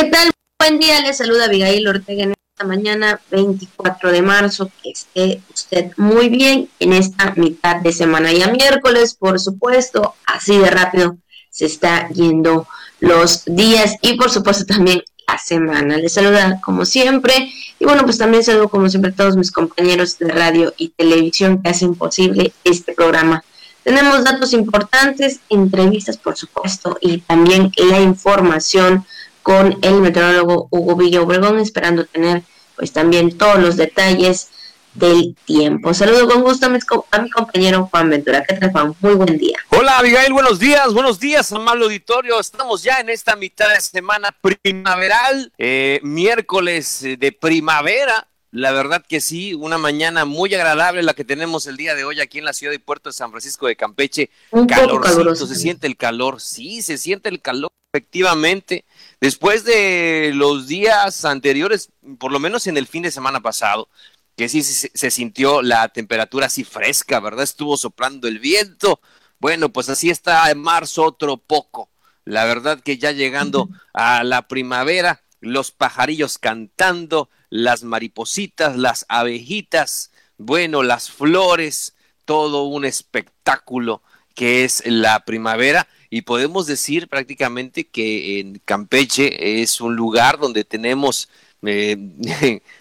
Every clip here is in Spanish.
¿Qué tal? Buen día, les saluda Abigail Ortega en esta mañana 24 de marzo. Que esté usted muy bien en esta mitad de semana. Ya miércoles, por supuesto, así de rápido se está yendo los días y por supuesto también la semana. Les saluda como siempre y bueno, pues también saludo como siempre a todos mis compañeros de radio y televisión que hacen posible este programa. Tenemos datos importantes, entrevistas por supuesto y también la información con el meteorólogo Hugo Villa Obregón, esperando tener pues también todos los detalles del tiempo. Saludo con gusto a mi, compañero Juan Ventura. ¿Qué tal, Juan? Muy buen día. Hola, Abigail. Buenos días. Buenos días, amable auditorio. Estamos ya en esta mitad de semana primaveral, eh, miércoles de primavera. La verdad que sí, una mañana muy agradable la que tenemos el día de hoy aquí en la ciudad y puerto de San Francisco de Campeche. Un calorcito, se siente el calor, sí, se siente el calor, efectivamente. Después de los días anteriores, por lo menos en el fin de semana pasado, que sí se, sintió la temperatura así fresca, ¿verdad? Estuvo soplando el viento. Bueno, pues así está en marzo otro poco. La verdad que ya llegando a la primavera, los pajarillos cantando, las maripositas, las abejitas, bueno, las flores, todo un espectáculo que es la primavera y podemos decir prácticamente que en Campeche es un lugar donde tenemos eh,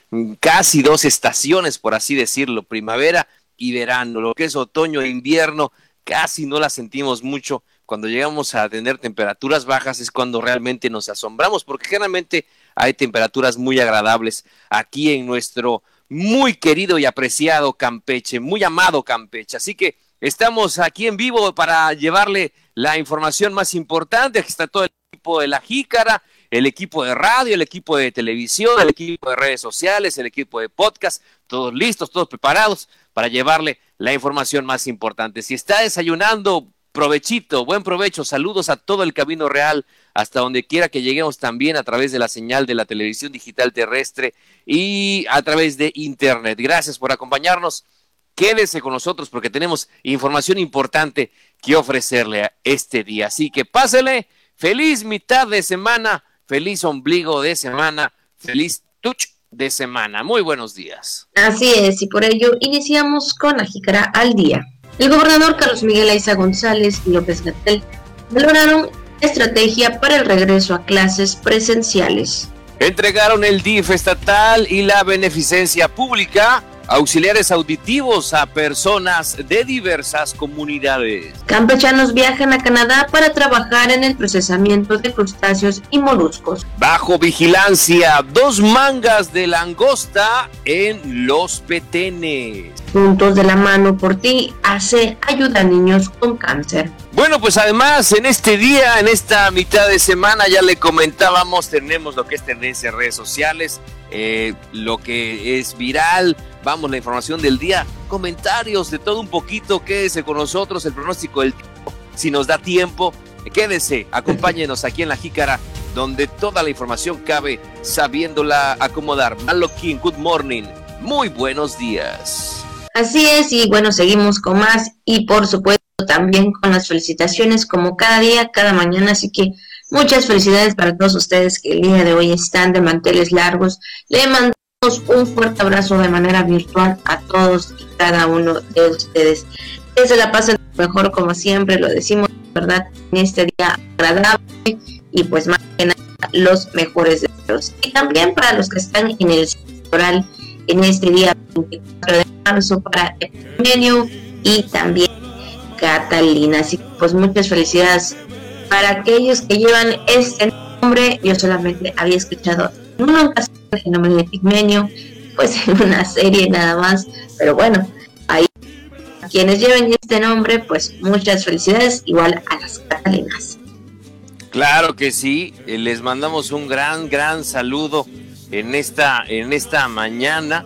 casi dos estaciones, por así decirlo, primavera y verano, lo que es otoño e invierno, casi no la sentimos mucho. Cuando llegamos a tener temperaturas bajas es cuando realmente nos asombramos, porque generalmente hay temperaturas muy agradables aquí en nuestro muy querido y apreciado Campeche, muy amado Campeche. Así que estamos aquí en vivo para llevarle la información más importante. Aquí está todo el equipo de la Jícara, el equipo de radio, el equipo de televisión, el equipo de redes sociales, el equipo de podcast, todos listos, todos preparados para llevarle la información más importante. Si está desayunando, provechito, buen provecho, saludos a todo el Camino Real, hasta donde quiera que lleguemos también a través de la señal de la televisión digital terrestre y a través de Internet. Gracias por acompañarnos. Quédese con nosotros porque tenemos información importante que ofrecerle este día. Así que pásele, feliz mitad de semana, feliz ombligo de semana, feliz touch de semana. Muy buenos días. Así es, y por ello iniciamos con la jícara al día. El gobernador Carlos Miguel Aiza González y López Gatel valoraron estrategia para el regreso a clases presenciales. Entregaron el DIF estatal y la beneficencia pública auxiliares auditivos a personas de diversas comunidades. Campechanos viajan a Canadá para trabajar en el procesamiento de crustáceos y moluscos. Bajo vigilancia, dos mangas de langosta en los petenes. Puntos de la mano por ti hace ayuda a niños con cáncer. Bueno, pues además en este día, en esta mitad de semana, ya le comentábamos, tenemos lo que es tendencia en redes sociales, eh, lo que es viral, vamos, la información del día, comentarios de todo un poquito, quédese con nosotros, el pronóstico del tiempo, si nos da tiempo, quédese, acompáñenos aquí en La Jícara, donde toda la información cabe sabiéndola acomodar. Malo King, good morning, muy buenos días. Así es, y bueno, seguimos con más y por supuesto también con las felicitaciones como cada día, cada mañana, así que muchas felicidades para todos ustedes que el día de hoy están de manteles largos. Le un fuerte abrazo de manera virtual a todos y cada uno de ustedes. Que se la pasen mejor como siempre, lo decimos, ¿verdad? En este día agradable y pues más que nada los mejores deseos. Y también para los que están en el oral en este día 24 de marzo para Eugenio y también Catalina. Así que pues muchas felicidades para aquellos que llevan este nombre. Yo solamente había escuchado en una ocasión el nombre de Pigmenio, pues en una serie nada más, pero bueno, ahí quienes lleven este nombre, pues muchas felicidades, igual a las catalinas. Claro que sí, eh, les mandamos un gran, gran saludo en esta, en esta mañana.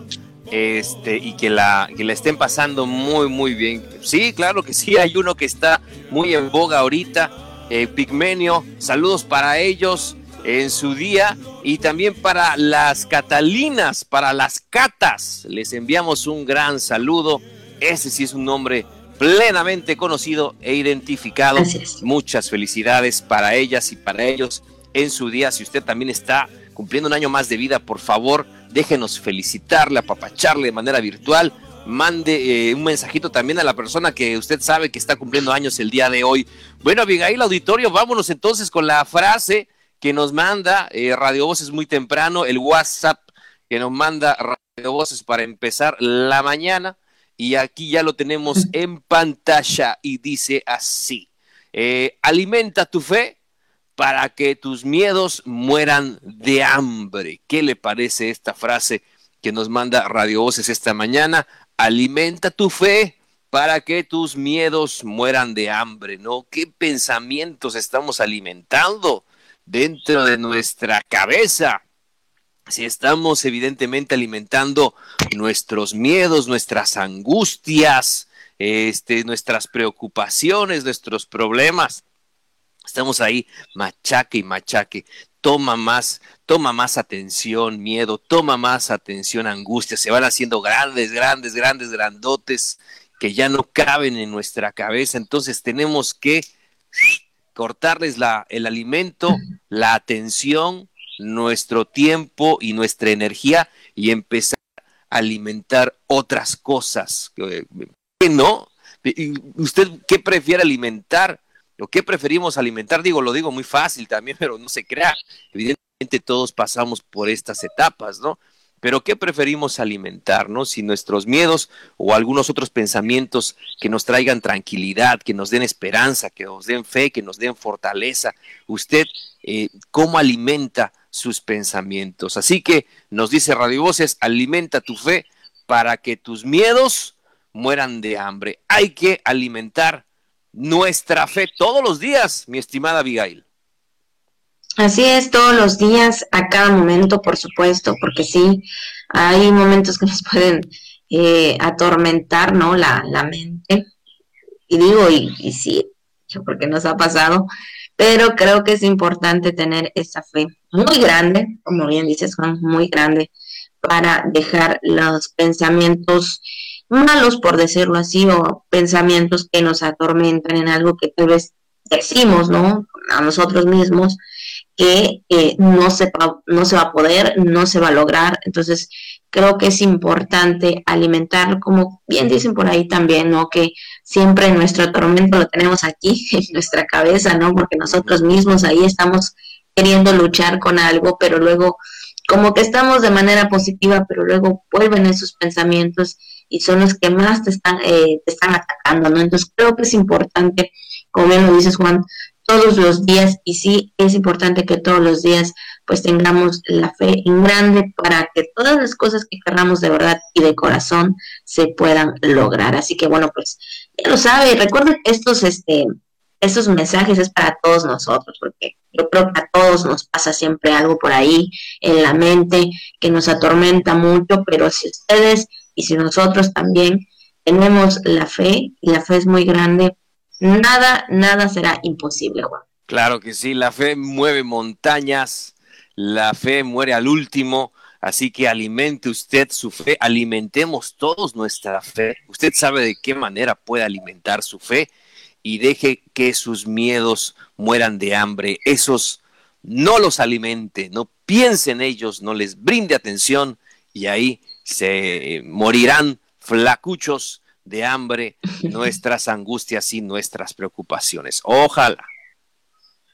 Este, y que la, que estén pasando muy, muy bien. Sí, claro que sí, hay uno que está muy en boga ahorita, eh, Pigmenio, saludos para ellos en su día y también para las Catalinas, para las Catas. Les enviamos un gran saludo. Ese sí es un nombre plenamente conocido e identificado. Muchas felicidades para ellas y para ellos. en su día. Si usted también está cumpliendo un año más de vida, por favor, déjenos felicitarle, apapacharle de manera virtual. Mande eh, un mensajito también a la persona que usted sabe que está cumpliendo años el día de hoy. Bueno, Abigail Auditorio, vámonos entonces con la frase que nos manda eh, Radio Voces muy temprano, el WhatsApp que nos manda Radio Voces para empezar la mañana. Y aquí ya lo tenemos en pantalla y dice así, eh, alimenta tu fe para que tus miedos mueran de hambre. ¿Qué le parece esta frase que nos manda Radio Voces esta mañana? Alimenta tu fe para que tus miedos mueran de hambre, ¿no? ¿Qué pensamientos estamos alimentando dentro de nuestra cabeza? Si estamos evidentemente alimentando nuestros miedos, nuestras angustias, este, nuestras preocupaciones, nuestros problemas, Estamos ahí, machaque y machaque. Toma más, toma más atención, miedo, toma más atención, angustia. Se van haciendo grandes, grandes, grandes, grandotes que ya no caben en nuestra cabeza. Entonces tenemos que cortarles la, el alimento, la atención, nuestro tiempo y nuestra energía y empezar a alimentar otras cosas. ¿Qué no? ¿Usted qué prefiere alimentar? lo que preferimos alimentar, digo, lo digo muy fácil también, pero no se crea. Evidentemente todos pasamos por estas etapas, ¿no? Pero ¿qué preferimos alimentar, no? Si nuestros miedos o algunos otros pensamientos que nos traigan tranquilidad, que nos den esperanza, que nos den fe, que nos den fortaleza. Usted, eh, ¿cómo alimenta sus pensamientos? Así que nos dice Radio Voces, alimenta tu fe para que tus miedos mueran de hambre. Hay que alimentar nuestra fe todos los días, mi estimada Abigail. Así es, todos los días, a cada momento, por supuesto, porque sí, hay momentos que nos pueden eh, atormentar, ¿no? La, la, mente. Y digo, y, sí, porque nos ha pasado, pero creo que es importante tener esa fe muy grande, como bien dices, Juan, muy grande, para dejar los pensamientos malos, por decirlo así, o pensamientos que nos atormentan en algo que tal vez decimos, ¿no? A nosotros mismos, que eh, no, se va, no se va a poder, no se va a lograr. Entonces, creo que es importante alimentar, como bien dicen por ahí también, ¿no? Que siempre nuestro tormento lo tenemos aquí, en nuestra cabeza, ¿no? Porque nosotros mismos ahí estamos queriendo luchar con algo, pero luego como que estamos de manera positiva, pero luego vuelven esos pensamientos y son los que más te están, eh, te están atacando, ¿no? Entonces creo que es importante, como bien lo dices Juan, todos los días, y sí es importante que todos los días pues tengamos la fe en grande para que todas las cosas que querramos de verdad y de corazón se puedan lograr. Así que bueno, pues ya lo sabe, recuerden estos, este, estos mensajes es para todos nosotros, porque yo creo que a todos nos pasa siempre algo por ahí en la mente que nos atormenta mucho, pero si ustedes y si nosotros también tenemos la fe, y la fe es muy grande, nada, nada será imposible, Juan. Claro que sí, la fe mueve montañas, la fe muere al último, así que alimente usted su fe, alimentemos todos nuestra fe. Usted sabe de qué manera puede alimentar su fe y deje que sus miedos mueran de hambre. Esos no los alimente, no piense en ellos, no les brinde atención y ahí se morirán flacuchos de hambre nuestras angustias y nuestras preocupaciones. Ojalá.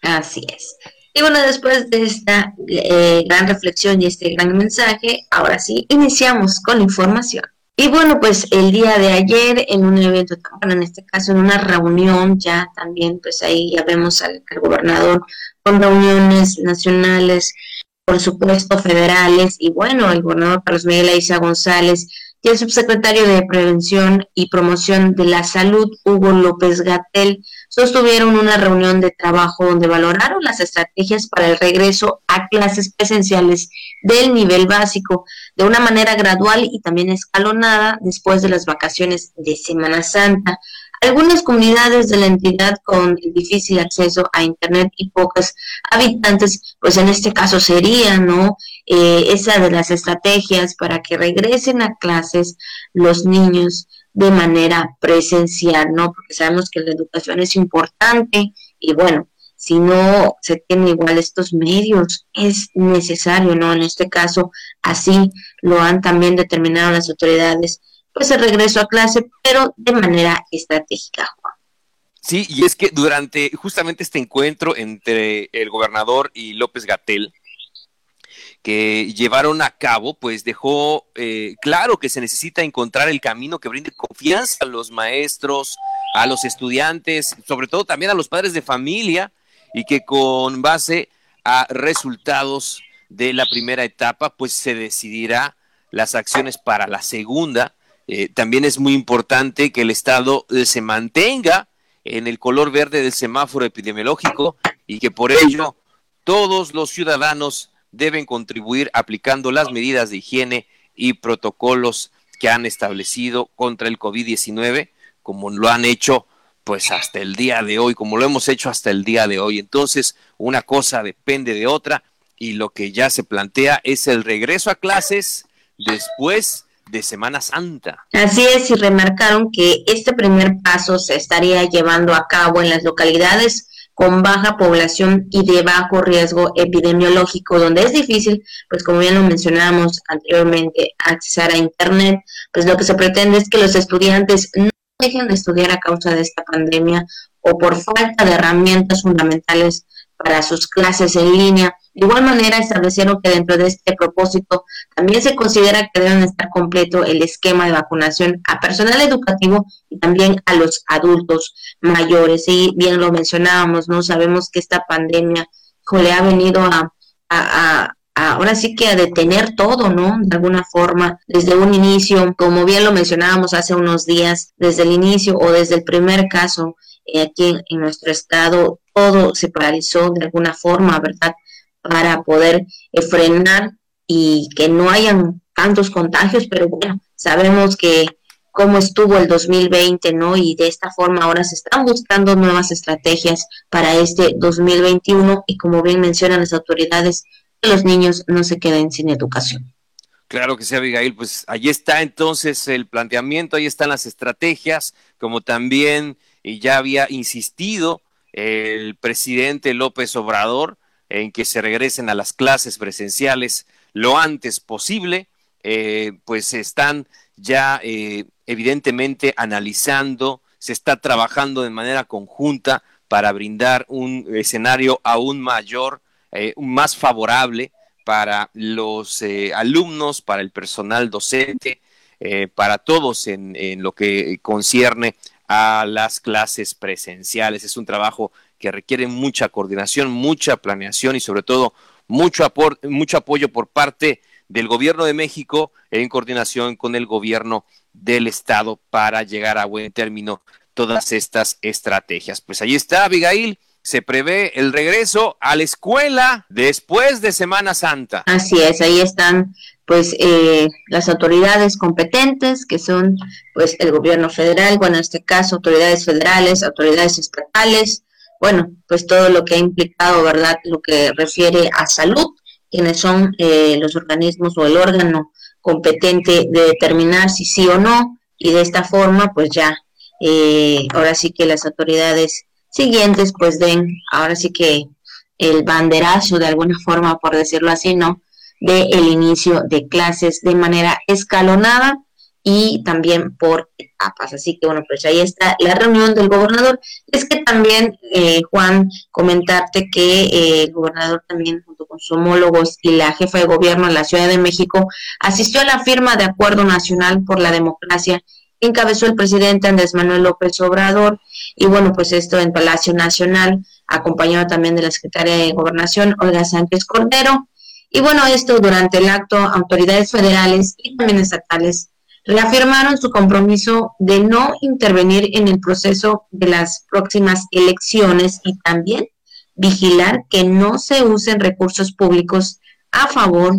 Así es. Y bueno, después de esta eh, gran reflexión y este gran mensaje, ahora sí, iniciamos con la información. Y bueno, pues el día de ayer en un evento, bueno, en este caso en una reunión, ya también, pues ahí ya vemos al, gobernador con reuniones nacionales por supuesto, federales, y bueno, el gobernador Carlos Miguel Aiza González y el subsecretario de Prevención y Promoción de la Salud, Hugo López Gatel, sostuvieron una reunión de trabajo donde valoraron las estrategias para el regreso a clases presenciales del nivel básico de una manera gradual y también escalonada después de las vacaciones de Semana Santa. Algunas comunidades de la entidad con difícil acceso a Internet y pocos habitantes, pues en este caso sería, ¿no? Eh, esa de las estrategias para que regresen a clases los niños de manera presencial, ¿no? Porque sabemos que la educación es importante y bueno, si no se tienen igual estos medios, es necesario, ¿no? En este caso, así lo han también determinado las autoridades, pues el regreso a clase, pero de manera estratégica. Sí, y es que durante justamente este encuentro entre el gobernador y López Gatel, que llevaron a cabo, pues dejó eh, claro que se necesita encontrar el camino que brinde confianza a los maestros, a los estudiantes, sobre todo también a los padres de familia, y que con base a resultados de la primera etapa, pues se decidirá las acciones para la segunda. Eh, también es muy importante que el Estado se mantenga en el color verde del semáforo epidemiológico y que por ello todos los ciudadanos deben contribuir aplicando las medidas de higiene y protocolos que han establecido contra el COVID-19, como lo han hecho pues hasta el día de hoy, como lo hemos hecho hasta el día de hoy. Entonces, una cosa depende de otra y lo que ya se plantea es el regreso a clases después de Semana Santa. Así es, y remarcaron que este primer paso se estaría llevando a cabo en las localidades con baja población y de bajo riesgo epidemiológico, donde es difícil, pues como ya lo mencionábamos anteriormente, accesar a Internet, pues lo que se pretende es que los estudiantes no dejen de estudiar a causa de esta pandemia o por falta de herramientas fundamentales para sus clases en línea. De igual manera, establecieron que dentro de este propósito también se considera que deben estar completo el esquema de vacunación a personal educativo y también a los adultos mayores. Y bien lo mencionábamos, ¿no? Sabemos que esta pandemia le ha venido a, ahora sí que a detener todo, ¿no? De alguna forma, desde un inicio, como bien lo mencionábamos hace unos días, desde el inicio o desde el primer caso eh, aquí en nuestro estado, todo se paralizó de alguna forma, ¿verdad? Para poder eh, frenar y que no hayan tantos contagios, pero bueno, sabemos que cómo estuvo el 2020, ¿no? Y de esta forma ahora se están buscando nuevas estrategias para este 2021 y como bien mencionan las autoridades, que los niños no se queden sin educación. Claro que sí, Abigail, pues ahí está entonces el planteamiento, ahí están las estrategias, como también ya había insistido el presidente López Obrador, en que se regresen a las clases presenciales lo antes posible, eh, pues están ya eh, evidentemente analizando, se está trabajando de manera conjunta para brindar un escenario aún mayor, eh, más favorable para los alumnos, para el personal docente, para todos en, en, lo que concierne a las clases presenciales. Es un trabajo que requiere mucha coordinación, mucha planeación y sobre todo mucho, mucho apoyo por parte del gobierno de México en coordinación con el gobierno del estado para llegar a buen término todas estas estrategias. Pues ahí está, Abigail. Se prevé el regreso a la escuela después de Semana Santa. Así es, ahí están pues eh, las autoridades competentes que son pues el gobierno federal, bueno en este caso autoridades federales, autoridades estatales, bueno, pues todo lo que ha implicado, ¿verdad? Lo que refiere a salud, quienes son eh, los organismos o el órgano competente de determinar si sí o no, y de esta forma, pues ya, eh, ahora sí que las autoridades siguientes, pues den, ahora sí que el banderazo de alguna forma, por decirlo así, ¿no? De el inicio de clases de manera escalonada y también por etapas. Así que bueno, pues ahí está la reunión del gobernador. Es que también, eh, Juan, comentarte que eh, el gobernador también, junto con sus homólogos y la jefa de gobierno en la Ciudad de México, asistió a la firma de Acuerdo Nacional por la Democracia encabezó el presidente Andrés Manuel López Obrador. Y bueno, pues esto en Palacio Nacional, acompañado también de la secretaria de Gobernación, Olga Sánchez Cordero. Y bueno, esto durante el acto, autoridades federales y también estatales reafirmaron su compromiso de no intervenir en el proceso de las próximas elecciones y también vigilar que no se usen recursos públicos a favor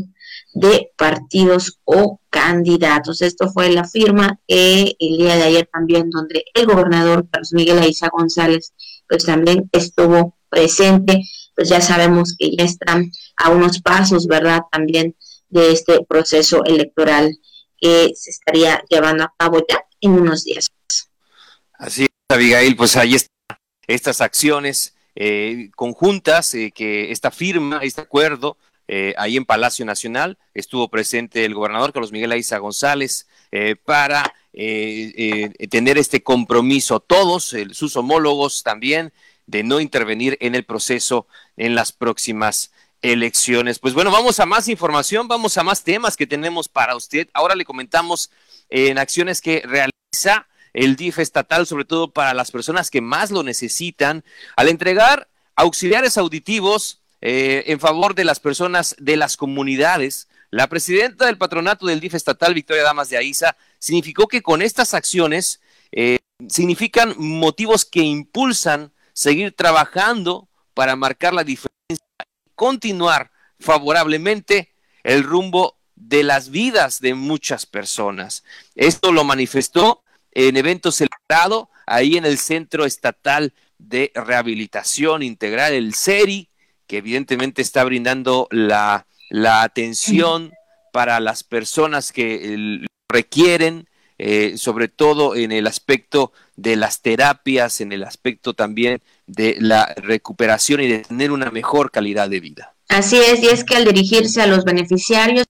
de partidos o candidatos. Esto fue la firma que el día de ayer también, donde el gobernador Carlos Miguel Aiza González, pues también estuvo presente. Pues ya sabemos que ya están a unos pasos, ¿verdad? También de este proceso electoral que se estaría llevando a cabo ya en unos días. Así es, Abigail, pues ahí están estas acciones conjuntas que esta firma, este acuerdo, ahí en Palacio Nacional, estuvo presente el gobernador Carlos Miguel Aiza González para tener este compromiso, todos sus homólogos también, de no intervenir en el proceso en las próximas elecciones. Pues bueno, vamos a más información, vamos a más temas que tenemos para usted. Ahora le comentamos en acciones que realiza el DIF estatal, sobre todo para las personas que más lo necesitan, al entregar auxiliares auditivos eh, en favor de las personas de las comunidades. La presidenta del patronato del DIF estatal, Victoria Damas de Aiza, significó que con estas acciones eh, significan motivos que impulsan seguir trabajando para marcar la diferencia continuar favorablemente el rumbo de las vidas de muchas personas. Esto lo manifestó en evento celebrado ahí en el Centro Estatal de Rehabilitación Integral, el CERI, que evidentemente está brindando la, la atención para las personas que requieren, eh, sobre todo en el aspecto de las terapias, en el aspecto también de la recuperación y de tener una mejor calidad de vida. Así es, y es que al dirigirse a los beneficiarios,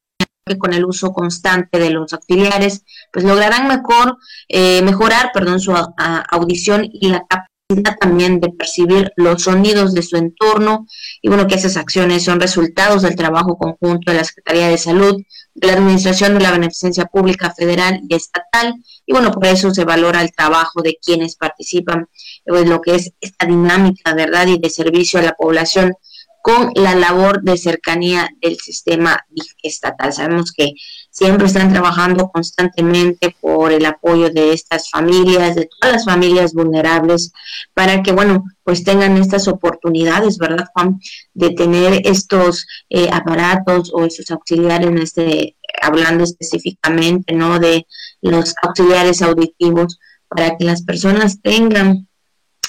que con el uso constante de los auxiliares, pues lograrán mejor, eh, mejorar, perdón, su audición y la capacidad también de percibir los sonidos de su entorno. Y bueno, que esas acciones son resultados del trabajo conjunto de la Secretaría de Salud, de la Administración de la Beneficencia Pública Federal y Estatal. Y bueno, por eso se valora el trabajo de quienes participan en lo que es esta dinámica, ¿verdad? Y de servicio a la población con la labor de cercanía del sistema estatal. Sabemos que siempre están trabajando constantemente por el apoyo de estas familias, de todas las familias vulnerables, para que, bueno, pues tengan estas oportunidades, ¿verdad, Juan? De tener estos eh, aparatos o esos auxiliares, en este, hablando específicamente, ¿no? De los auxiliares auditivos, para que las personas tengan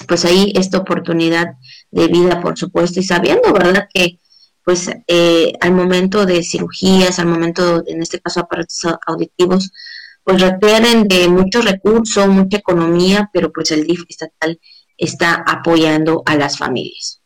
pues ahí esta oportunidad de vida, por supuesto, y sabiendo, ¿verdad?, que pues eh, al momento de cirugías, al momento, en este caso, aparatos auditivos, pues requieren de mucho recurso, mucha economía, pero pues el DIF estatal está apoyando a las familias.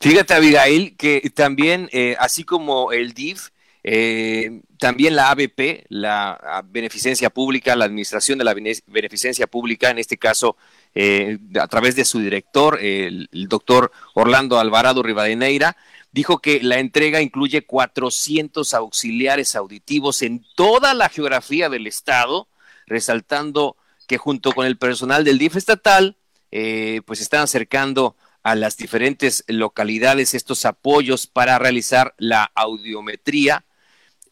Fíjate, Abigail, que también, eh, así como el DIF, eh, también la ABP, la Beneficencia Pública, la Administración de la Beneficencia Pública, en este caso eh, a través de su director, el, doctor Orlando Alvarado Rivadeneira, dijo que la entrega incluye 400 auxiliares auditivos en toda la geografía del estado, resaltando que junto con el personal del DIF estatal, eh, pues están acercando a las diferentes localidades estos apoyos para realizar la audiometría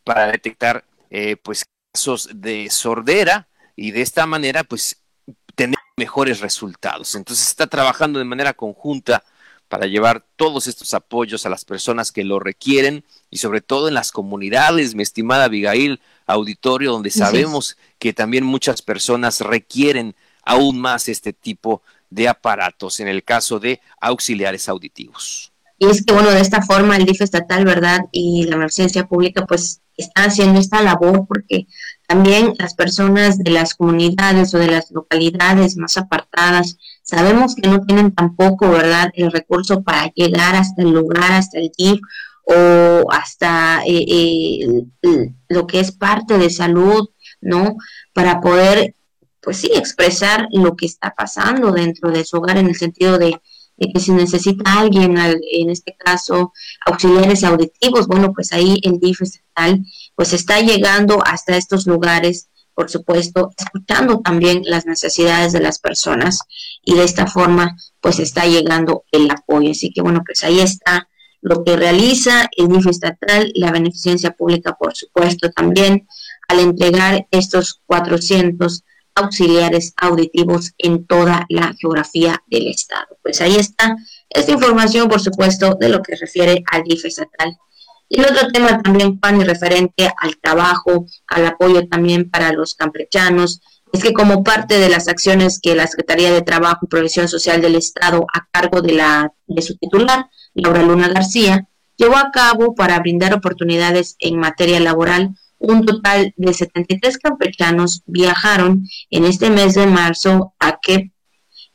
para detectar eh, pues casos de sordera y de esta manera pues tener mejores resultados. Entonces está trabajando de manera conjunta para llevar todos estos apoyos a las personas que lo requieren y sobre todo en las comunidades, mi estimada Abigail, auditorio, donde sabemos que también muchas personas requieren aún más este tipo de aparatos, en el caso de auxiliares auditivos. Y es que, bueno, de esta forma el DIF estatal, ¿verdad? Y la emergencia pública, pues, están haciendo esta labor porque también las personas de las comunidades o de las localidades más apartadas, sabemos que no tienen tampoco, ¿verdad?, el recurso para llegar hasta el lugar, hasta el DIF o hasta eh, eh, lo que es parte de salud, ¿no? Para poder, pues sí, expresar lo que está pasando dentro de su hogar en el sentido de que si necesita alguien, en este caso auxiliares auditivos, bueno, pues ahí el DIF estatal pues está llegando hasta estos lugares, por supuesto, escuchando también las necesidades de las personas y de esta forma pues está llegando el apoyo. Así que bueno, pues ahí está lo que realiza el DIF estatal, la beneficencia pública, por supuesto, también al entregar estos 400 auxiliares auditivos en toda la geografía del estado. Pues ahí está esta información, por supuesto, de lo que refiere al DIF estatal. Y el otro tema también, Juan, y referente al trabajo, al apoyo también para los campechanos, es que como parte de las acciones que la Secretaría de Trabajo y Provisión Social del Estado, a cargo de, la, de su titular, Laura Luna García, llevó a cabo para brindar oportunidades en materia laboral un total de 73 campechanos viajaron en este mes de marzo a que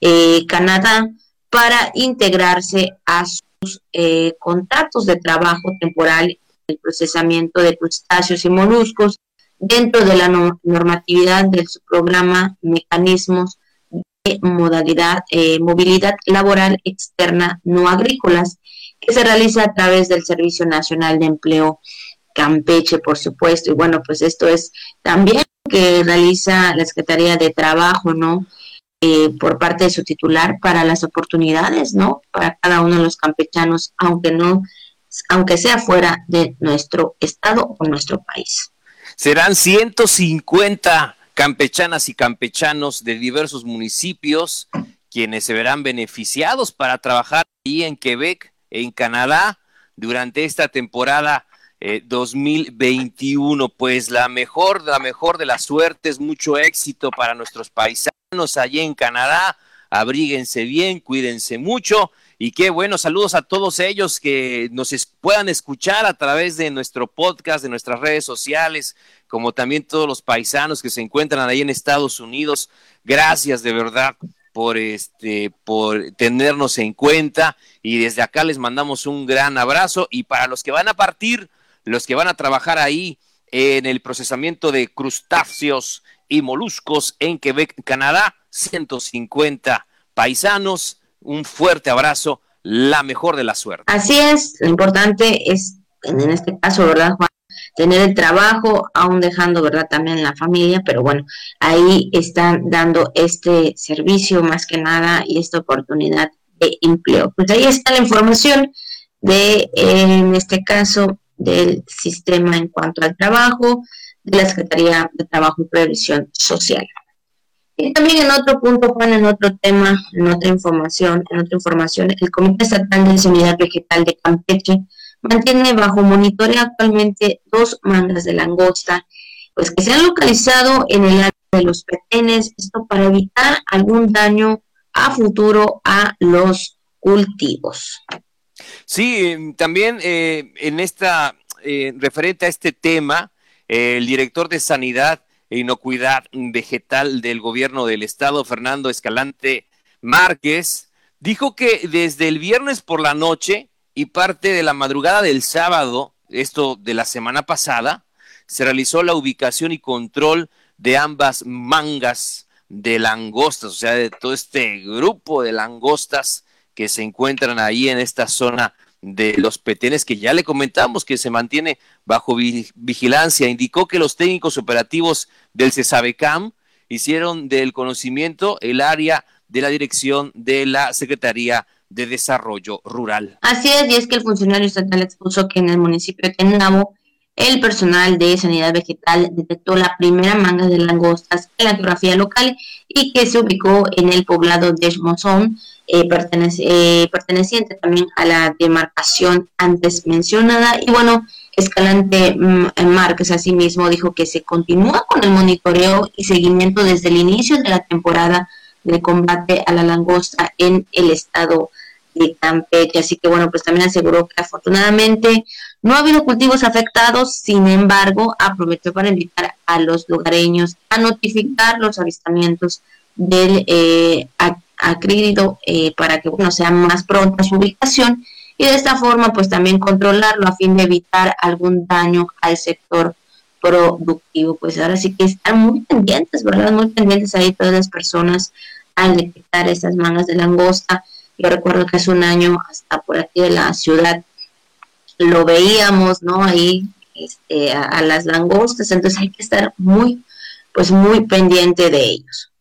eh, Canadá para integrarse a sus eh, contratos de trabajo temporal, el procesamiento de crustáceos y moluscos dentro de la normatividad de su programa Mecanismos de modalidad, eh, movilidad laboral externa no agrícolas, que se realiza a través del Servicio Nacional de Empleo Campeche, por supuesto. Y bueno, pues esto es también que realiza la Secretaría de Trabajo, ¿no? Eh, por parte de su titular para las oportunidades, ¿no? Para cada uno de los campechanos, aunque no, aunque sea fuera de nuestro estado o nuestro país. Serán 150 campechanas y campechanos de diversos municipios quienes se verán beneficiados para trabajar ahí en Quebec, en Canadá, durante esta temporada 2021. Eh, pues la mejor, la mejor de las suertes, mucho éxito para nuestros paisanos allí en Canadá. Abríguense bien, cuídense mucho y qué bueno, saludos a todos ellos que nos puedan escuchar a través de nuestro podcast, de nuestras redes sociales, como también todos los paisanos que se encuentran ahí en Estados Unidos. Gracias de verdad por este por tenernos en cuenta y desde acá les mandamos un gran abrazo y para los que van a partir los que van a trabajar ahí en el procesamiento de crustáceos y moluscos en Quebec, Canadá, 150 paisanos, un fuerte abrazo, la mejor de la suerte. Así es, lo importante es, en este caso, ¿verdad, Juan? Tener el trabajo, aún dejando, ¿verdad? También la familia, pero bueno, ahí están dando este servicio más que nada y esta oportunidad de empleo. Pues ahí está la información de, en este caso, del sistema en cuanto al trabajo, de la Secretaría de Trabajo y Previsión Social. Y también en otro punto, Juan, en otro tema, en otra información, en otra información, el Comité Estatal de Sanidad Vegetal de Campeche mantiene bajo monitoreo actualmente dos mangas de langosta, pues que se han localizado en el área de los petenes, esto para evitar algún daño a futuro a los cultivos. Sí, em, también eh, en esta, eh, referente a este tema, el director de Sanidad e Inocuidad Vegetal del Gobierno del Estado, Fernando Escalante Márquez, dijo que desde el viernes por la noche y parte de la madrugada del sábado, esto de la semana pasada, se realizó la ubicación y control de ambas mangas de langostas, o sea, de todo este grupo de langostas que se encuentran ahí en esta zona de los petenes que ya le comentamos que se mantiene bajo vigilancia. Indicó que los técnicos operativos del CESABECAM hicieron del conocimiento el área de la dirección de la Secretaría de Desarrollo Rural. Así es, y es que el funcionario estatal expuso que en el municipio de Tenabo el personal de sanidad vegetal detectó la primera manga de langostas en la geografía local y que se ubicó en el poblado de Esmozón, eh, eh, perteneciente también a la demarcación antes mencionada. Y bueno, Escalante mm, Márquez asimismo dijo que se continúa con el monitoreo y seguimiento desde el inicio de la temporada de combate a la langosta en el estado de Campeche. Así que bueno, pues también aseguró que afortunadamente no ha habido cultivos afectados, sin embargo, aprovechó para invitar a los lugareños a notificar los avistamientos del eh, acrílido eh, para que bueno, sea más pronta su ubicación y de esta forma pues también controlarlo a fin de evitar algún daño al sector productivo. Pues ahora sí que están muy pendientes, ¿verdad? Muy pendientes ahí todas las personas al detectar estas mangas de langosta. Yo recuerdo que hace un año hasta por aquí de la ciudad lo veíamos, ¿no? Ahí este, a, a las langostas, entonces hay que estar muy, pues muy pendiente de ellos.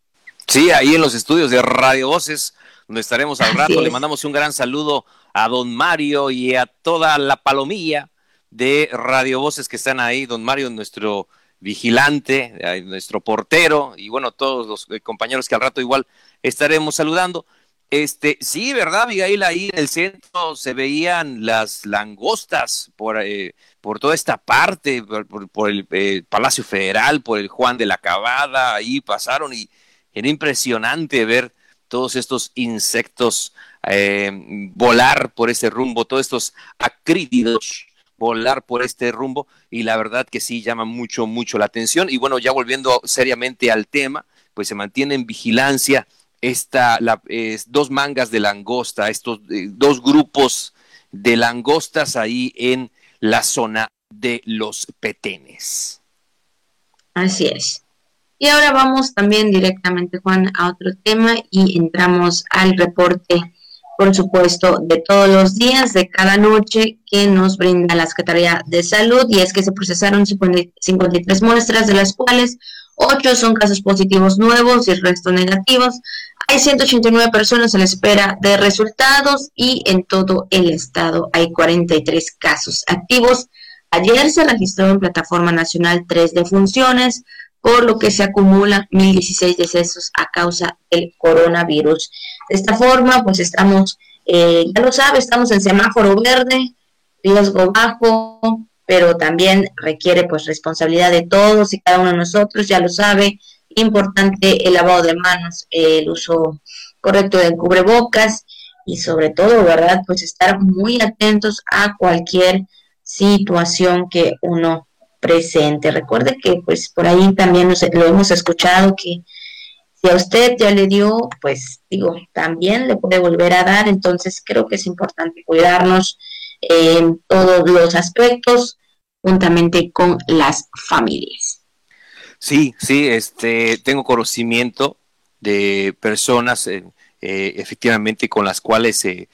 Sí, ahí en los estudios de Radio Voces, donde estaremos al rato. Le mandamos un gran saludo a don Mario y a toda la palomilla de Radio Voces que están ahí. Don Mario, nuestro vigilante, eh, nuestro portero, y bueno, todos los eh, compañeros que al rato igual estaremos saludando. Este, sí, ¿verdad, Abigail? Ahí en el centro se veían las langostas por, eh, por toda esta parte, por, el Palacio Federal, por el Juan de la Cabada, ahí pasaron y era impresionante ver todos estos insectos eh, volar por ese rumbo, todos estos acrídidos volar por este rumbo y la verdad que sí llama mucho, mucho la atención. Y bueno, ya volviendo seriamente al tema, pues se mantiene en vigilancia esta, dos mangas de langosta, estos eh, dos grupos de langostas ahí en la zona de los petenes. Así es. Y ahora vamos también directamente, Juan, a otro tema y entramos al reporte, por supuesto, de todos los días, de cada noche que nos brinda la Secretaría de Salud. Y es que se procesaron 53 muestras, de las cuales 8 son casos positivos nuevos y el resto negativos. Hay 189 personas a la espera de resultados y en todo el estado hay 43 casos activos. Ayer se registró en Plataforma Nacional 3 defunciones, por lo que se acumulan 1.016 decesos a causa del coronavirus. De esta forma, pues estamos, eh, ya lo sabe, estamos en semáforo verde, riesgo bajo, pero también requiere pues responsabilidad de todos y cada uno de nosotros, ya lo sabe, importante el lavado de manos, el uso correcto del cubrebocas y sobre todo, ¿verdad? Pues estar muy atentos a cualquier situación que uno presente. Recuerde que pues por ahí también lo hemos escuchado que si a usted ya le dio, pues digo, también le puede volver a dar, entonces creo que es importante cuidarnos en todos los aspectos juntamente con las familias. Sí, sí, este, tengo conocimiento de personas eh, eh, efectivamente con las cuales eh,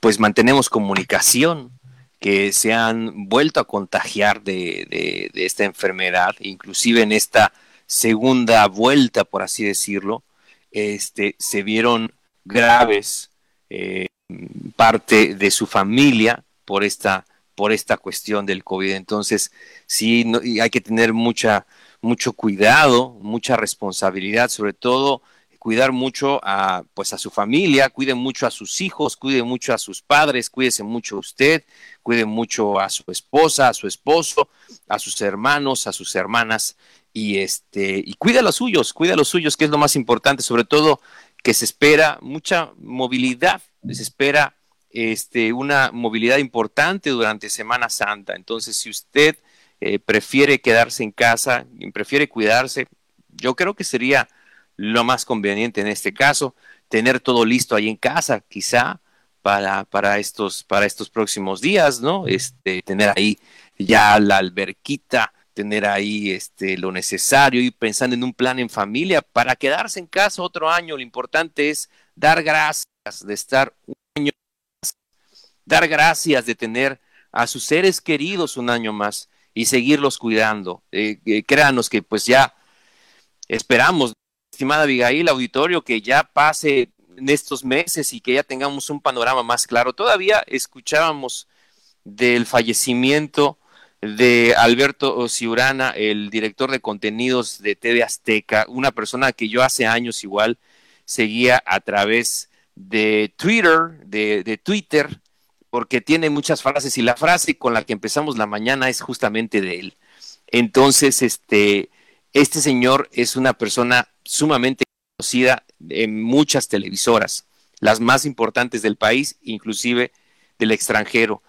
pues mantenemos comunicación que se han vuelto a contagiar de, esta enfermedad, inclusive en esta segunda vuelta, por así decirlo, este, se vieron graves parte de su familia por esta por esta cuestión del COVID. Entonces, sí, hay que tener mucha, mucho cuidado, mucha responsabilidad, sobre todo cuidar mucho a, pues a su familia, cuide mucho a sus hijos, cuide mucho a sus padres, cuídese mucho usted, cuide mucho a su esposa, a su esposo, a sus hermanos, a sus hermanas y este y cuida a los suyos, cuida a los suyos, que es lo más importante, sobre todo que se espera mucha movilidad, se espera este, una movilidad importante durante Semana Santa. Entonces, si usted eh, prefiere quedarse en casa, prefiere cuidarse, yo creo que sería lo más conveniente en este caso, tener todo listo ahí en casa, quizá para, para, estos, para estos próximos días, ¿no? Este, tener ahí ya la alberquita, tener ahí este, lo necesario, y pensando en un plan en familia para quedarse en casa otro año. Lo importante es dar gracias de estar un año dar gracias de tener a sus seres queridos un año más y seguirlos cuidando. Eh, eh, créanos que pues ya esperamos, estimada Abigail, auditorio, que ya pase en estos meses y que ya tengamos un panorama más claro. Todavía escuchábamos del fallecimiento de Alberto Ciurana, el director de contenidos de TV Azteca, una persona que yo hace años igual seguía a través de Twitter, de, de Twitter, porque tiene muchas frases y la frase con la que empezamos la mañana es justamente de él. Entonces, este, este señor es una persona sumamente conocida en muchas televisoras, las más importantes del país, inclusive del extranjero.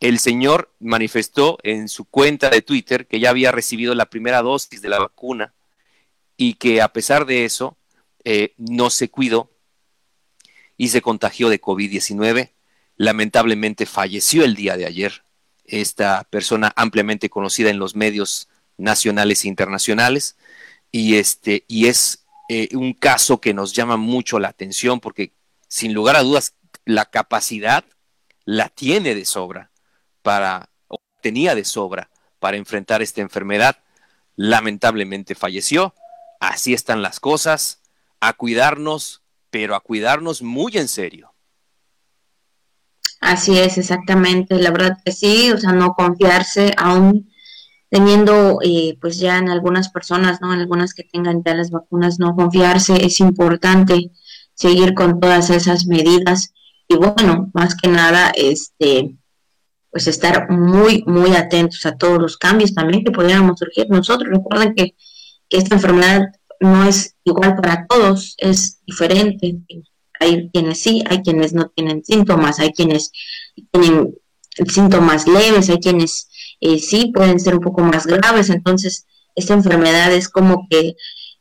El señor manifestó en su cuenta de Twitter que ya había recibido la primera dosis de la vacuna y que a pesar de eso eh, no se cuidó y se contagió de COVID-19 lamentablemente falleció el día de ayer. Esta persona ampliamente conocida en los medios nacionales e internacionales y este y es eh, un caso que nos llama mucho la atención porque sin lugar a dudas la capacidad la tiene de sobra para o tenía de sobra para enfrentar esta enfermedad. Lamentablemente falleció. Así están las cosas. A cuidarnos, pero a cuidarnos muy en serio. Así es, exactamente. La verdad que sí, o sea, no confiarse aún teniendo, eh, pues ya en algunas personas, ¿no? En algunas que tengan ya las vacunas, no confiarse. Es importante seguir con todas esas medidas. Y bueno, más que nada, este, pues estar muy, muy atentos a todos los cambios también que pudiéramos surgir nosotros. Recuerden que, que esta enfermedad no es igual para todos, es diferente hay quienes sí, hay quienes no tienen síntomas, hay quienes tienen síntomas leves, hay quienes eh, sí pueden ser un poco más graves. Entonces, esta enfermedad es como que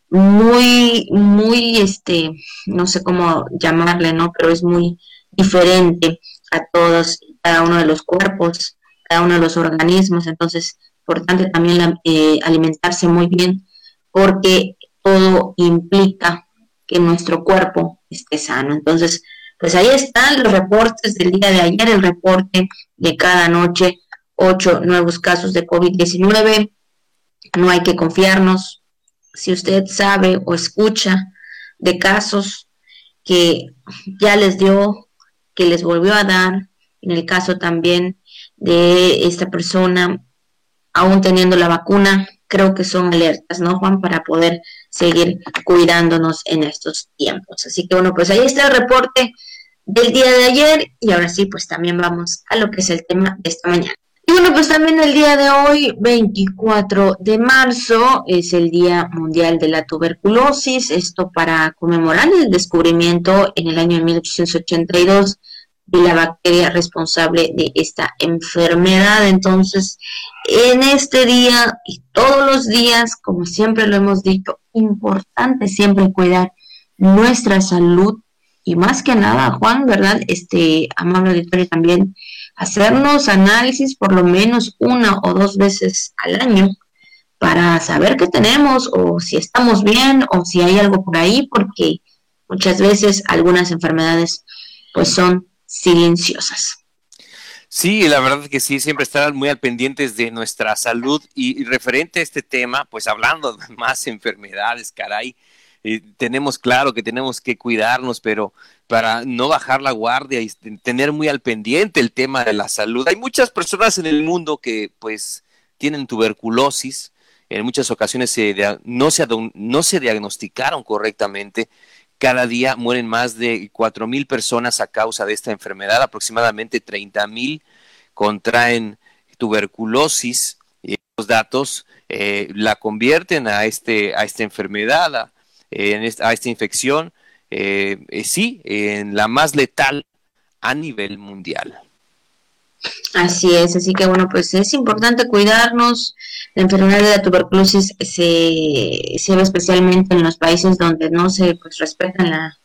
muy, muy, este, no sé cómo llamarle, ¿no? Pero es muy diferente a todos, cada uno de los cuerpos, cada uno de los organismos. Entonces, importante también eh, alimentarse muy bien porque todo implica que nuestro cuerpo esté sano. Entonces, pues ahí están los reportes del día de ayer, el reporte de cada noche, ocho nuevos casos de COVID-19. No hay que confiarnos. Si usted sabe o escucha de casos que ya les dio, que les volvió a dar, en el caso también de esta persona aún teniendo la vacuna, creo que son alertas, ¿no, Juan? Para poder seguir cuidándonos en estos tiempos. Así que bueno, pues ahí está el reporte del día de ayer y ahora sí, pues también vamos a lo que es el tema de esta mañana. Y bueno, pues también el día de hoy, 24 de marzo, es el Día Mundial de la Tuberculosis, esto para conmemorar el descubrimiento en el año 1882 de la bacteria responsable de esta enfermedad. Entonces, en este día y todos los días, como siempre lo hemos dicho, importante siempre cuidar nuestra salud y más que nada, Juan, ¿verdad? Este amable auditorio también hacernos análisis por lo menos una o dos veces al año para saber qué tenemos o si estamos bien o si hay algo por ahí, porque muchas veces algunas enfermedades pues son silenciosas. Sí, la verdad que sí, siempre estar muy al pendientes de nuestra salud y, referente a este tema, pues hablando de más enfermedades, caray, eh, tenemos claro que tenemos que cuidarnos, pero para no bajar la guardia y tener muy al pendiente el tema de la salud. Hay muchas personas en el mundo que pues tienen tuberculosis, en muchas ocasiones no, se, no se diagnosticaron correctamente. Cada día mueren más de cuatro mil personas a causa de esta enfermedad, aproximadamente 30 mil contraen tuberculosis y los datos eh, la convierten a, este, a esta enfermedad, a, esta, infección, eh, eh, sí, en la más letal a nivel mundial. Así es, así que bueno, pues es importante cuidarnos. La enfermedad de la tuberculosis se, se ve especialmente en los países donde no se pues, respetan la,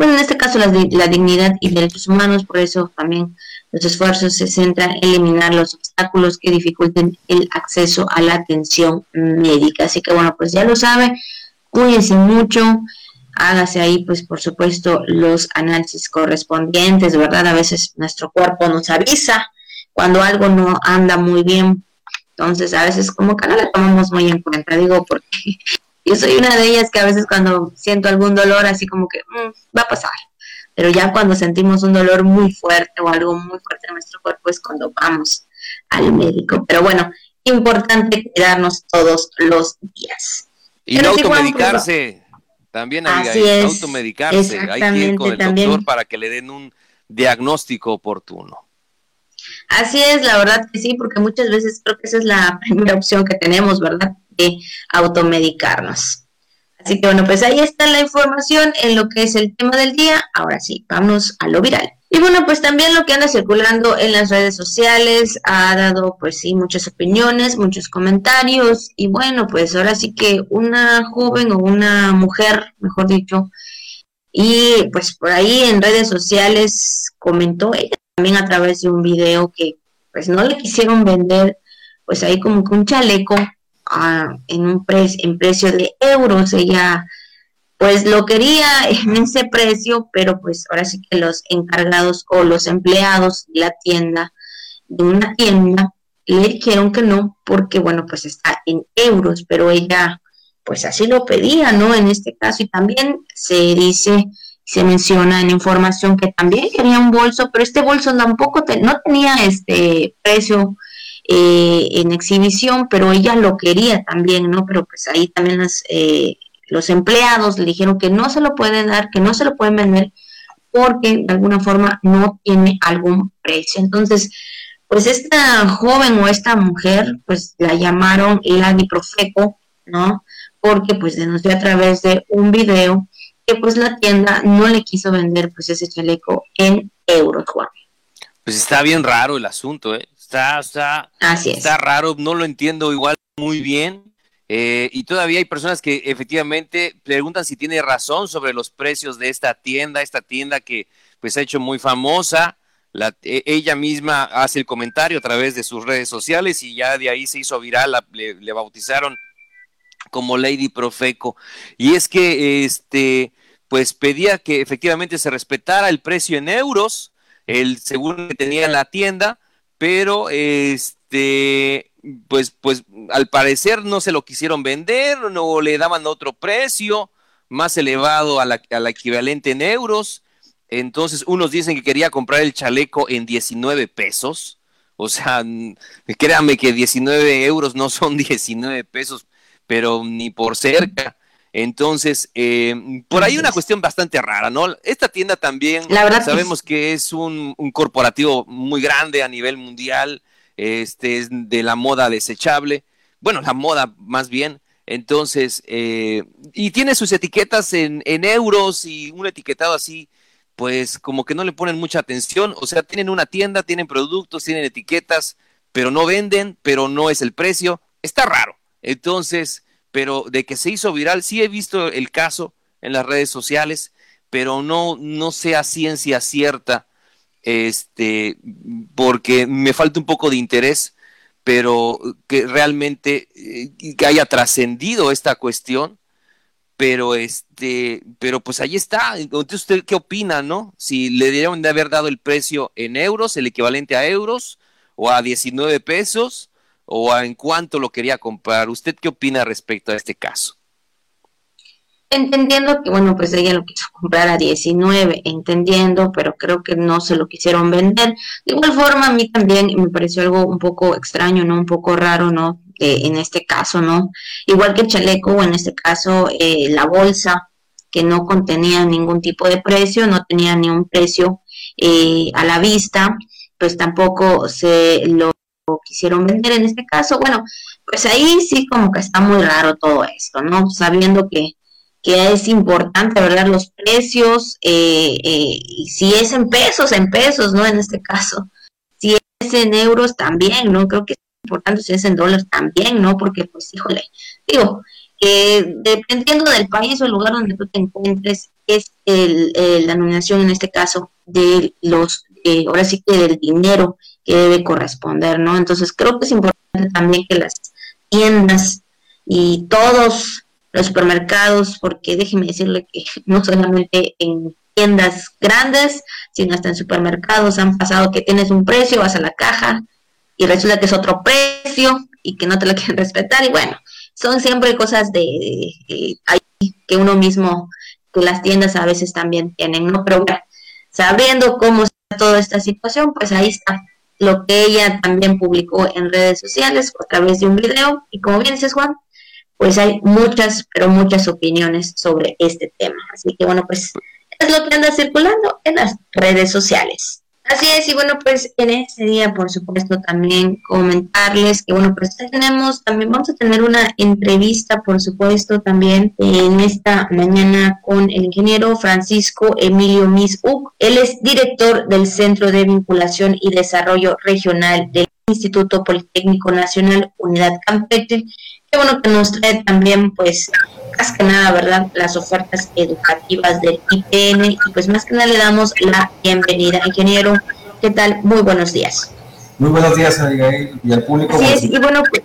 bueno, en este caso la, la dignidad y derechos humanos, por eso también los esfuerzos se centran en eliminar los obstáculos que dificulten el acceso a la atención médica. Así que bueno, pues ya lo sabe, cuídense mucho, hágase ahí, pues por supuesto, los análisis correspondientes, ¿verdad? A veces nuestro cuerpo nos avisa cuando algo no anda muy bien, entonces a veces como que no le tomamos muy en cuenta, digo, porque yo soy una de ellas que a veces cuando siento algún dolor, así como que mm, va a pasar, pero ya cuando sentimos un dolor muy fuerte o algo muy fuerte en nuestro cuerpo es cuando vamos al médico. Pero bueno, importante cuidarnos todos los días. Y no automedicarse. También Así es, automedicarse, hay que ir con el doctor para que le den un diagnóstico oportuno. Así es, la verdad que sí, porque muchas veces creo que esa es la primera opción que tenemos, ¿verdad? De automedicarnos. Así que bueno, pues ahí está la información en lo que es el tema del día. Ahora sí, vamos a lo viral. Y bueno, pues también lo que anda circulando en las redes sociales ha dado, pues sí, muchas opiniones, muchos comentarios. Y bueno, pues ahora sí que una joven o una mujer, mejor dicho, y pues por ahí en redes sociales comentó ella también a través de un video que pues no le quisieron vender, pues ahí como que un chaleco ah, en un en precio de euros. Ella pues lo quería en ese precio, pero pues ahora sí que los encargados o los empleados de la tienda, de una tienda, le dijeron que no, porque bueno, pues está en euros, pero ella pues así lo pedía, ¿no? En este caso, y también se dice, se menciona en información que también quería un bolso, pero este bolso tampoco no tenía este precio eh, en exhibición, pero ella lo quería también, ¿no? Pero pues ahí también las... Eh, los empleados le dijeron que no se lo pueden dar, que no se lo pueden vender porque de alguna forma no tiene algún precio. Entonces, pues esta joven o esta mujer, pues la llamaron Lady Profeco, ¿no? Porque pues denunció a través de un video que pues la tienda no le quiso vender pues ese chaleco en euros, Juan. Pues está bien raro el asunto, ¿eh? Está, está, está raro, no lo entiendo igual muy bien Eh, y todavía hay personas que efectivamente preguntan si tiene razón sobre los precios de esta tienda, esta tienda que pues ha hecho muy famosa. E, ella misma hace el comentario a través de sus redes sociales y ya de ahí se hizo viral, le, bautizaron como Lady Profeco. Y es que este pues pedía que efectivamente se respetara el precio en euros, el según que tenía la tienda, pero este pues pues al parecer no se lo quisieron vender, no le daban otro precio más elevado a la, a la equivalente en euros entonces, unos dicen que quería comprar el chaleco en 19 pesos. O sea, créanme que 19 euros no son 19 pesos, pero ni por cerca. Entonces, eh, por ahí una cuestión bastante rara, ¿no? Esta tienda también, sabemos que es un, corporativo muy grande a nivel mundial, este es de la moda desechable, bueno, la moda más bien. Entonces, eh, y tiene sus etiquetas en, en euros y un etiquetado así pues como que no le ponen mucha atención, o sea, tienen una tienda, tienen productos, tienen etiquetas, pero no venden, pero no es el precio, está raro. Entonces, pero de que se hizo viral, sí he visto el caso en las redes sociales, pero no, no sé a ciencia cierta, este, porque me falta un poco de interés, pero que realmente eh, haya trascendido esta cuestión pero este, pero pues ahí está. ¿usted qué opina, no? Si le dieron de haber dado el precio en euros, el equivalente a euros, o a 19 pesos, o a en cuánto lo quería comprar. ¿Usted qué opina respecto a este caso? Entendiendo que, bueno, pues ella lo quiso comprar a 19, entendiendo, pero creo que no se lo quisieron vender. De igual forma, a mí también me pareció algo un poco extraño, ¿no? Un poco raro, ¿no? Eh, en este caso, ¿no? Igual que chaleco, o en este caso eh, la bolsa, que no contenía ningún tipo de precio, no tenía ni un precio eh, a la vista, pues tampoco se lo quisieron vender en este caso. Bueno, pues ahí sí como que está muy raro todo esto, ¿no? Sabiendo que, que es importante, ¿verdad? Los precios, y si es en pesos, en pesos, ¿no? En este caso. Si es en euros también, ¿no? Creo que importante si es en dólares también, ¿no? Porque, pues, híjole, digo, eh, dependiendo del país o el lugar donde tú te encuentres, es el, la nominación en este caso de los, ahora sí que del dinero que debe corresponder, ¿no? Entonces creo que es importante también que las tiendas y todos los supermercados, porque déjeme decirle que no solamente en tiendas grandes, sino hasta en supermercados han pasado que tienes un precio, vas a la caja, y resulta que es otro precio y que no te lo quieren respetar y bueno, son siempre cosas de, que uno mismo, que las tiendas a veces también tienen, ¿no? Pero bueno, sabiendo cómo está toda esta situación, pues ahí está lo que ella también publicó en redes sociales a través de un video y como bien dices Juan, pues hay muchas, pero muchas opiniones sobre este tema. Así que bueno, pues es lo que anda circulando en las redes sociales. Así es, y bueno, pues en este día, por supuesto, también comentarles que, bueno, pues tenemos, también vamos a tener una entrevista, por supuesto, también en esta mañana con el ingeniero Francisco Emilio Misuk. Él es director del Centro de Vinculación y Desarrollo Regional del Instituto Politécnico Nacional Unidad Campeche. Qué bueno que nos trae también, pues, más que nada, ¿verdad? Las ofertas educativas del IPN y pues más que nada le damos la bienvenida. Ingeniero, ¿qué tal? Muy buenos días. Muy buenos días, Abigail, y al público. Así es, y bueno, pues,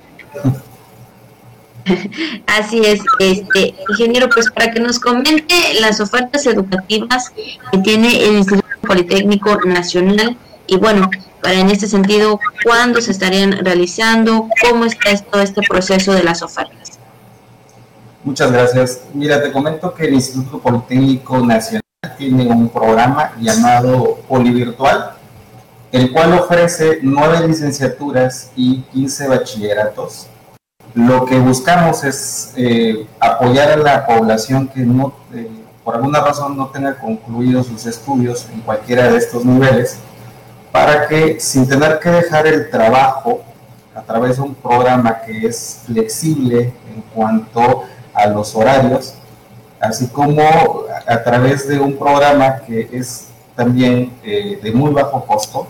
Así es, este ingeniero, pues para que nos comente las ofertas educativas que tiene el Instituto Politécnico Nacional y bueno, para en este sentido, cuándo se estarían realizando, cómo está todo este proceso de las ofertas. Muchas gracias. Mira, te comento que el Instituto Politécnico Nacional tiene un programa llamado Polivirtual, el cual ofrece nueve licenciaturas y 15 bachilleratos. Lo que buscamos es eh, apoyar a la población que no, eh, por alguna razón no tenga concluidos sus estudios en cualquiera de estos niveles, para que sin tener que dejar el trabajo a través de un programa que es flexible en cuanto a los horarios, así como a través de un programa que es también eh, de muy bajo costo.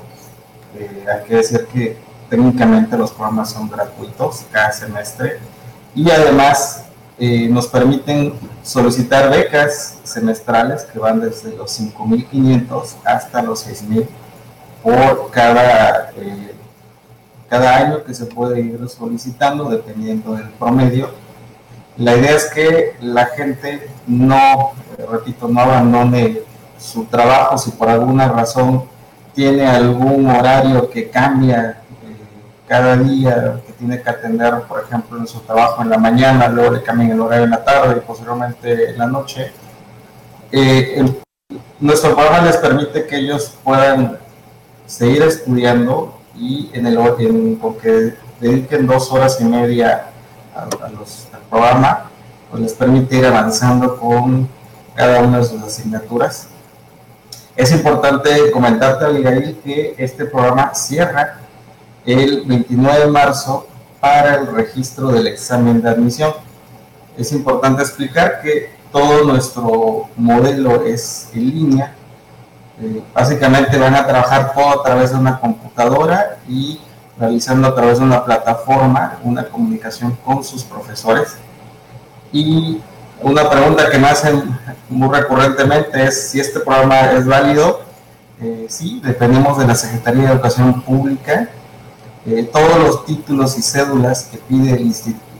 Eh, hay que decir que técnicamente los programas son gratuitos cada semestre y además eh, nos permiten solicitar becas semestrales que van desde los 5.500 hasta los 6.000 por cada, eh, cada año que se puede ir solicitando dependiendo del promedio. La idea es que la gente no, repito, no abandone su trabajo si por alguna razón tiene algún horario que cambia cada día que tiene que atender, por ejemplo, en su trabajo en la mañana, luego le cambian el horario en la tarde y posteriormente en la noche. Eh, nuestro programa les permite que ellos puedan seguir estudiando y en el en, porque dediquen dos horas y media al programa, pues les permite ir avanzando con cada una de sus asignaturas. Es importante comentarte, Abigail, que este programa cierra el 29 de marzo para el registro del examen de admisión. Es importante explicar que todo nuestro modelo es en línea. Eh, básicamente van a trabajar todo a través de una computadora y realizando a través de una plataforma una comunicación con sus profesores. Y una pregunta que me hacen muy recurrentemente es si este programa es válido. Eh, sí, dependemos de la Secretaría de Educación Pública eh, todos los títulos y cédulas que, pide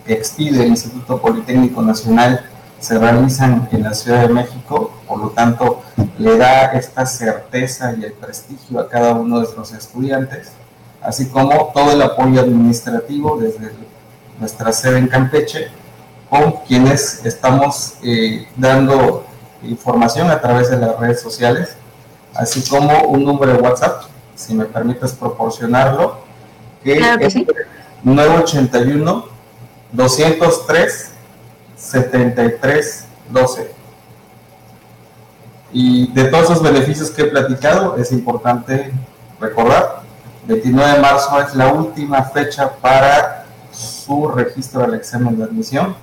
que expide el Instituto Politécnico Nacional se realizan en la Ciudad de México, por lo tanto le da esta certeza y el prestigio a cada uno de nuestros estudiantes, así como todo el apoyo administrativo desde nuestra sede en Campeche, con quienes estamos eh, dando información a través de las redes sociales, así como un número de WhatsApp, si me permites proporcionarlo, claro que sí. 981 203 73 12. Y de todos esos beneficios que he platicado, es importante recordar, 29 de marzo es la última fecha para su registro del examen de admisión.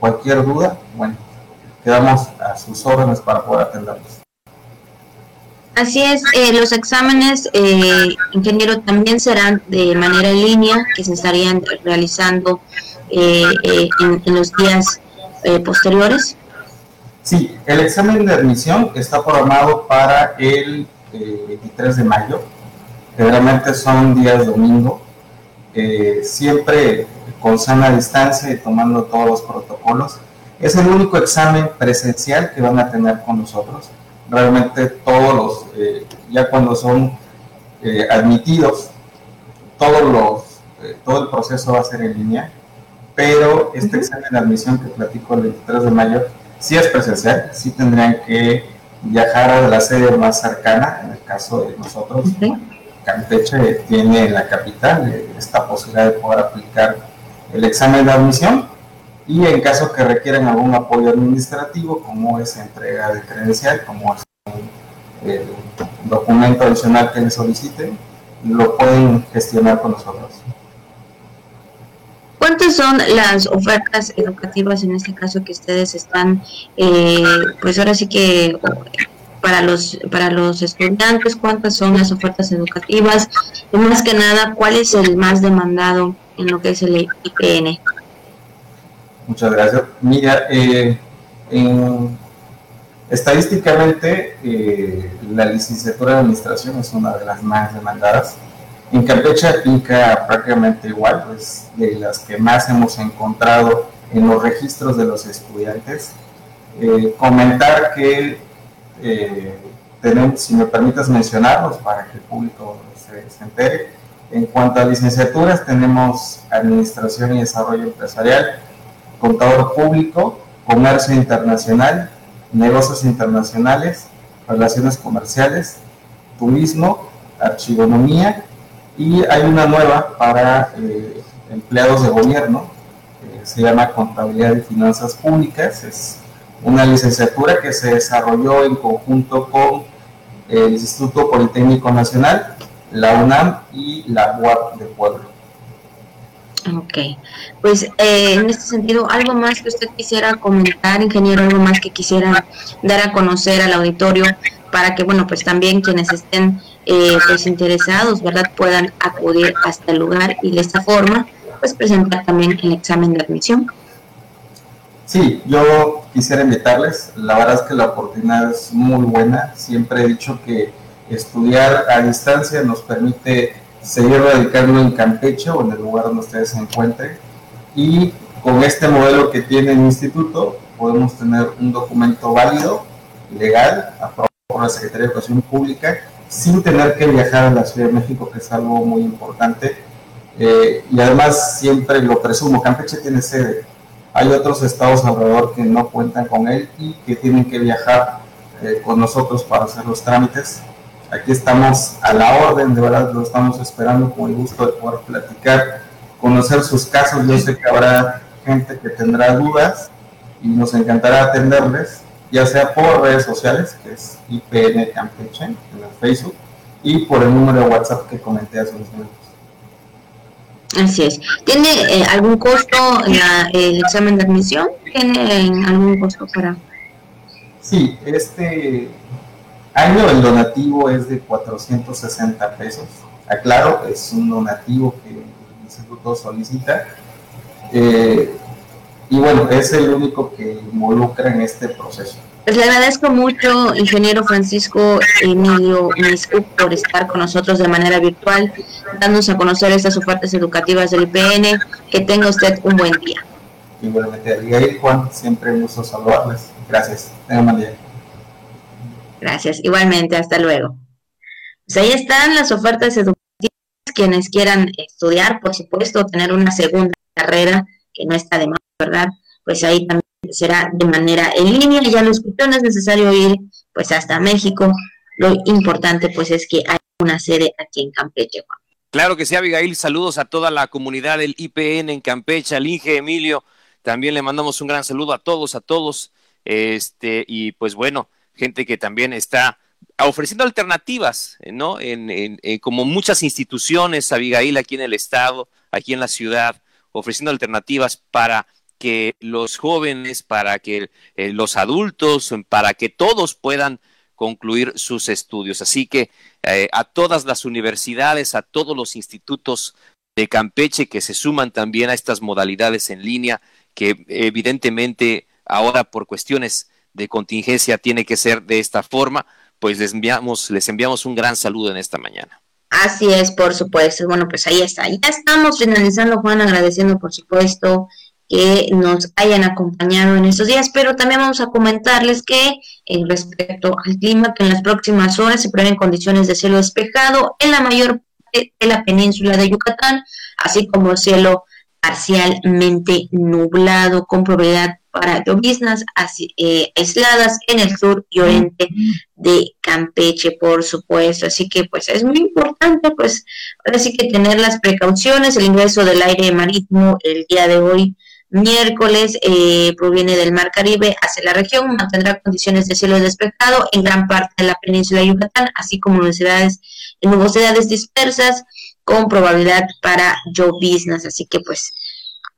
Cualquier duda, bueno, quedamos a sus órdenes para poder atenderlos. Así es, eh, los exámenes, eh, ingeniero, también serán de manera en línea, que se estarían realizando eh, eh, en, los días posteriores. Sí, el examen de admisión está programado para el 23 de mayo, generalmente son días domingo, siempre con sana distancia y tomando todos los protocolos. Es el único examen presencial que van a tener con nosotros realmente todos los, eh, ya cuando son eh, admitidos, todos los, eh, todo el proceso va a ser en línea, pero este examen de admisión que platico el 23 de mayo, sí es presencial, sí tendrían que viajar a la sede más cercana, en el caso de nosotros, Campeche tiene en la capital esta posibilidad de poder aplicar el examen de admisión y en caso que requieran algún apoyo administrativo, como es entrega de credencial, como es el documento adicional que les soliciten, lo pueden gestionar con nosotros. ¿Cuántas son las ofertas educativas en este caso que ustedes están, eh, pues ahora sí que para los para los estudiantes, cuántas son las ofertas educativas y más que nada, cuál es el más demandado en lo que es el IPN? Muchas gracias. Mira, eh, estadísticamente eh, la licenciatura de administración es una de las más demandadas. En Campeche aplica prácticamente igual, pues de las que más hemos encontrado en los registros de los estudiantes. Eh, comentar que tenemos, si me permites mencionarlos para que el público se, se entere, en cuanto a licenciaturas tenemos Administración y Desarrollo Empresarial, contador público, comercio internacional, negocios internacionales, relaciones comerciales, turismo, archivonomía y hay una nueva para eh, empleados de gobierno, se llama Contabilidad y Finanzas Públicas, es una licenciatura que se desarrolló en conjunto con el Instituto Politécnico Nacional, la UNAM y la UAP de Pueblo. Ok, pues eh, en este sentido, ¿algo más que usted quisiera comentar, ingeniero, algo más que quisiera dar a conocer al auditorio para que, bueno, pues también quienes estén eh, pues interesados, ¿verdad?, puedan acudir hasta el lugar y de esta forma, pues presentar también el examen de admisión. Sí, yo quisiera invitarles. La verdad es que la oportunidad es muy buena. Siempre he dicho que estudiar a distancia nos permite seguir radicando en Campeche o en el lugar donde ustedes se encuentren. Y con este modelo que tiene el instituto, podemos tener un documento válido, legal, aprobado por la Secretaría de Educación Pública, sin tener que viajar a la Ciudad de México, que es algo muy importante. Eh, y además, siempre lo presumo, Campeche tiene sede hay otros estados alrededor que no cuentan con él y que tienen que viajar eh, con nosotros para hacer los trámites. Aquí estamos a la orden, de verdad lo estamos esperando con el gusto de poder platicar, conocer sus casos. Yo sé que habrá gente que tendrá dudas y nos encantará atenderles, ya sea por redes sociales, que es IPN Campeche en el Facebook, y por el número de WhatsApp que comenté hace unos minutos. Así es. ¿Tiene eh, algún costo el examen de admisión? ¿Tiene algún costo para...? Sí, este año el donativo es de 460 pesos. Aclaro, es un donativo que el instituto solicita. Eh, y bueno, es el único que involucra en este proceso. Pues le agradezco mucho, ingeniero Francisco Emilio Miscu, por estar con nosotros de manera virtual, dándonos a conocer estas ofertas educativas del IPN. Que tenga usted un buen día. Igualmente, y Juan, siempre un gusto saludarles. Gracias. Tenga un buen día. Gracias. Igualmente, hasta luego. Pues ahí están las ofertas educativas. Quienes quieran estudiar, por supuesto, tener una segunda carrera, que no está de más, ¿verdad? Pues ahí también será de manera en línea, ya lo escuchó, no es necesario ir pues hasta México, lo importante pues es que hay una sede aquí en Campeche. Claro que sí, Abigail, saludos a toda la comunidad del IPN en Campeche, al Inge Emilio, también le mandamos un gran saludo a todos, a todos, este, y pues bueno, gente que también está ofreciendo alternativas, ¿no? En, como muchas instituciones, Abigail, aquí en el estado, aquí en la ciudad, ofreciendo alternativas para que los jóvenes, para que eh, los adultos, para que todos puedan concluir sus estudios. Así que eh, a todas las universidades, a todos los institutos de Campeche que se suman también a estas modalidades en línea, que evidentemente ahora por cuestiones de contingencia tiene que ser de esta forma, pues les enviamos, les enviamos un gran saludo en esta mañana. Así es, por supuesto. Bueno, pues ahí está. Ya estamos finalizando, Juan, agradeciendo, por supuesto, que nos hayan acompañado en estos días, pero también vamos a comentarles que eh, respecto al clima, que en las próximas horas se prevén condiciones de cielo despejado en la mayor parte de la península de Yucatán, así como cielo parcialmente nublado con probabilidad para lloviznas eh, aisladas en el sur y oriente de Campeche, por supuesto. Así que pues es muy importante, pues ahora sí que tener las precauciones, el ingreso del aire marítimo el día de hoy miércoles eh, proviene del Mar Caribe hacia la región, mantendrá condiciones de cielo despejado en gran parte de la península de Yucatán, así como nubosidades, nubosidades dispersas con probabilidad para lloviznas. Así que pues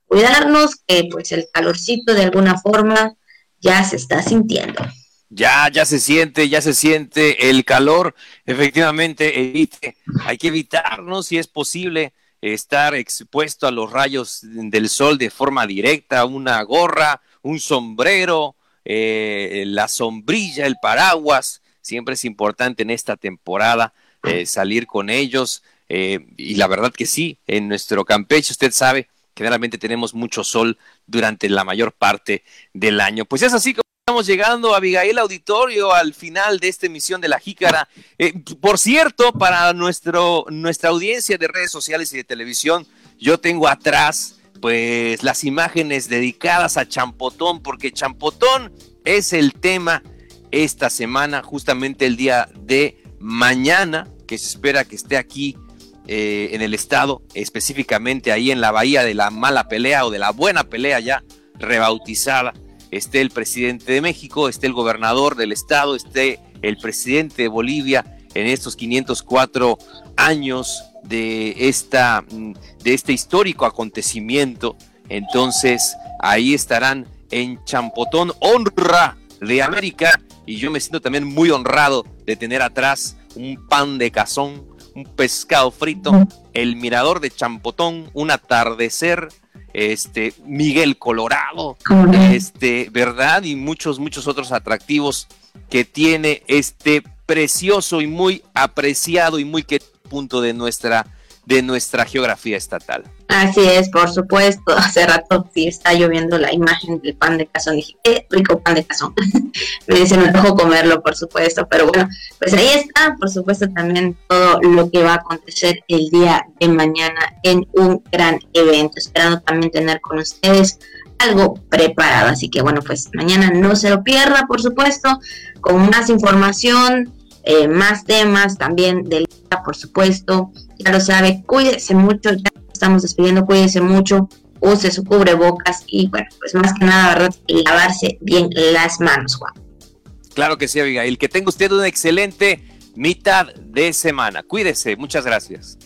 cuidarnos, que pues el calorcito de alguna forma ya se está sintiendo. Ya, ya se siente, ya se siente el calor. Efectivamente, evite, hay que evitarnos si es posible estar expuesto a los rayos del sol de forma directa, una gorra, un sombrero, eh, la sombrilla, el paraguas, siempre es importante en esta temporada eh, salir con ellos. Eh, y la verdad que sí, en nuestro Campeche, usted sabe, generalmente tenemos mucho sol durante la mayor parte del año. Pues es así como Estamos llegando, Abigail Auditorio, al final de esta emisión de La Jícara. Eh, por cierto, para nuestro, nuestra audiencia de redes sociales y de televisión, yo tengo atrás pues las imágenes dedicadas a Champotón, porque Champotón es el tema esta semana, justamente el día de mañana, que se espera que esté aquí eh, en el estado, específicamente ahí en la bahía de la mala pelea o de la buena pelea ya rebautizada esté el presidente de México, esté el gobernador del estado, esté el presidente de Bolivia en estos 504 años de, esta, de este histórico acontecimiento. Entonces ahí estarán en Champotón, honra de América. Y yo me siento también muy honrado de tener atrás un pan de cazón, un pescado frito, el mirador de Champotón, un atardecer este Miguel Colorado, este, ¿verdad? Y muchos, muchos otros atractivos que tiene este precioso y muy apreciado y muy que punto de nuestra de nuestra geografía estatal. Así es, por supuesto. Hace rato sí está lloviendo la imagen del pan de cazón. Dije, qué rico pan de cazón. me dice, me dejo comerlo, por supuesto. Pero bueno, pues ahí está, por supuesto, también todo lo que va a acontecer el día de mañana en un gran evento. Esperando también tener con ustedes algo preparado. Así que bueno, pues mañana no se lo pierda, por supuesto, con más información, eh, más temas también del por supuesto. Ya lo sabe, cuídese mucho. Ya estamos despidiendo, cuídese mucho, use su cubrebocas y bueno, pues más que nada. Lavarse bien las manos, Juan. Claro que sí, Abigail. Que tenga usted una excelente mitad de semana. Cuídese. Muchas gracias.